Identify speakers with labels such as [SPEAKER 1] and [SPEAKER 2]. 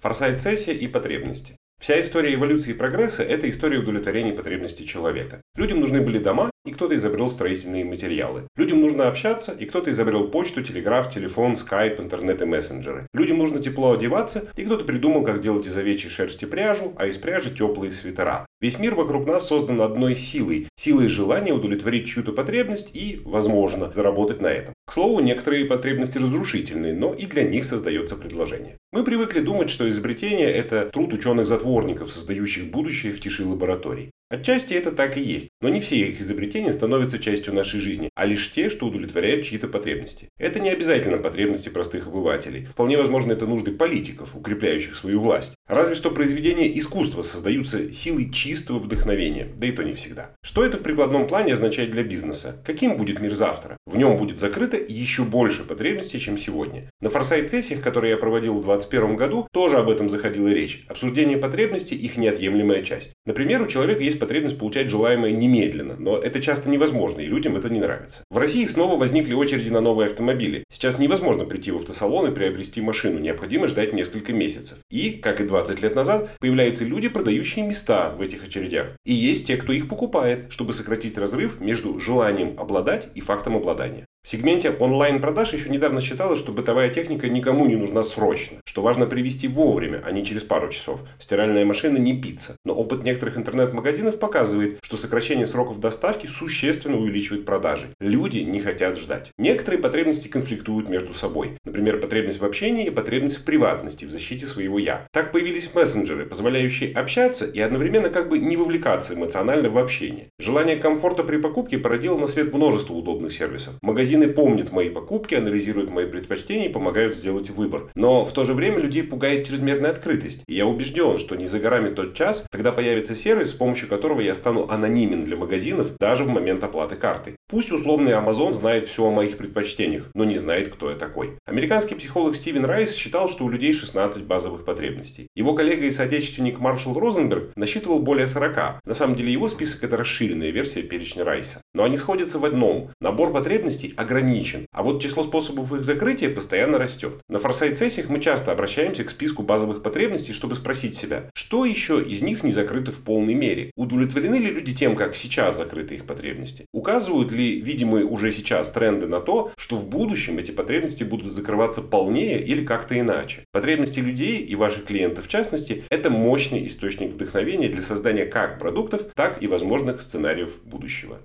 [SPEAKER 1] Форсайт-сессия и потребности. Вся история эволюции и прогресса – это история удовлетворения потребностей человека. Людям нужны были дома, и кто-то изобрел строительные материалы. Людям нужно общаться, и кто-то изобрел почту, телеграф, телефон, скайп, интернет и мессенджеры. Людям нужно тепло одеваться, и кто-то придумал, как делать из овечьей шерсти пряжу, а из пряжи теплые свитера. Весь мир вокруг нас создан одной силой – силой желания удовлетворить чью-то потребность и, возможно, заработать на этом. К слову, некоторые потребности разрушительные, но и для них создается предложение. Мы привыкли думать, что изобретение – это труд ученых-затворников, создающих будущее в тиши лабораторий. Отчасти это так и есть, но не все их изобретения становятся частью нашей жизни, а лишь те, что удовлетворяют чьи-то потребности. Это не обязательно потребности простых обывателей. Вполне возможно, это нужды политиков, укрепляющих свою власть. Разве что произведения искусства создаются силой чистого вдохновения, да и то не всегда. Что это в прикладном плане означает для бизнеса? Каким будет мир завтра? В нем будет закрыто еще больше потребностей, чем сегодня. На форсайт-сессиях, которые я проводил в 2021 году, тоже об этом заходила речь. Обсуждение потребностей – их неотъемлемая часть. Например, у человека есть потребность получать желаемое немедленно, но это часто невозможно, и людям это не нравится. В России снова возникли очереди на новые автомобили. Сейчас невозможно прийти в автосалон и приобрести машину, необходимо ждать несколько месяцев. И, как и 20 лет назад, появляются люди, продающие места в этих очередях. И есть те, кто их покупает, чтобы сократить разрыв между желанием обладать и фактом обладания. В сегменте онлайн-продаж еще недавно считалось, что бытовая техника никому не нужна срочно, что важно привезти вовремя, а не через пару часов. Стиральная машина не пицца. Но опыт некоторых интернет-магазинов показывает, что сокращение сроков доставки существенно увеличивает продажи. Люди не хотят ждать. Некоторые потребности конфликтуют между собой. Например, потребность в общении и потребность в приватности, в защите своего «я». Так появились мессенджеры, позволяющие общаться и одновременно как бы не вовлекаться эмоционально в общение. Желание комфорта при покупке породило на свет множество удобных сервисов. Магазин Магазины помнят мои покупки, анализируют мои предпочтения и помогают сделать выбор. Но в то же время людей пугает чрезмерная открытость. И я убежден, что не за горами тот час, когда появится сервис, с помощью которого я стану анонимен для магазинов даже в момент оплаты картой. Пусть условный Amazon знает все о моих предпочтениях, но не знает, кто я такой. Американский психолог Стивен Райс считал, что у людей 16 базовых потребностей. Его коллега и соотечественник Маршал Розенберг насчитывал более 40. На самом деле его список это расширенная версия перечня Райса. Но они сходятся в одном. Набор потребностей ограничен, а вот число способов их закрытия постоянно растет. На форсайт-сессиях мы часто обращаемся к списку базовых потребностей, чтобы спросить себя, что еще из них не закрыто в полной мере? Удовлетворены ли люди тем, как сейчас закрыты их потребности? Указывают ли видимые уже сейчас тренды на то, что в будущем эти потребности будут закрываться полнее или как-то иначе? Потребности людей и ваших клиентов в частности – это мощный источник вдохновения для создания как продуктов, так и возможных сценариев будущего.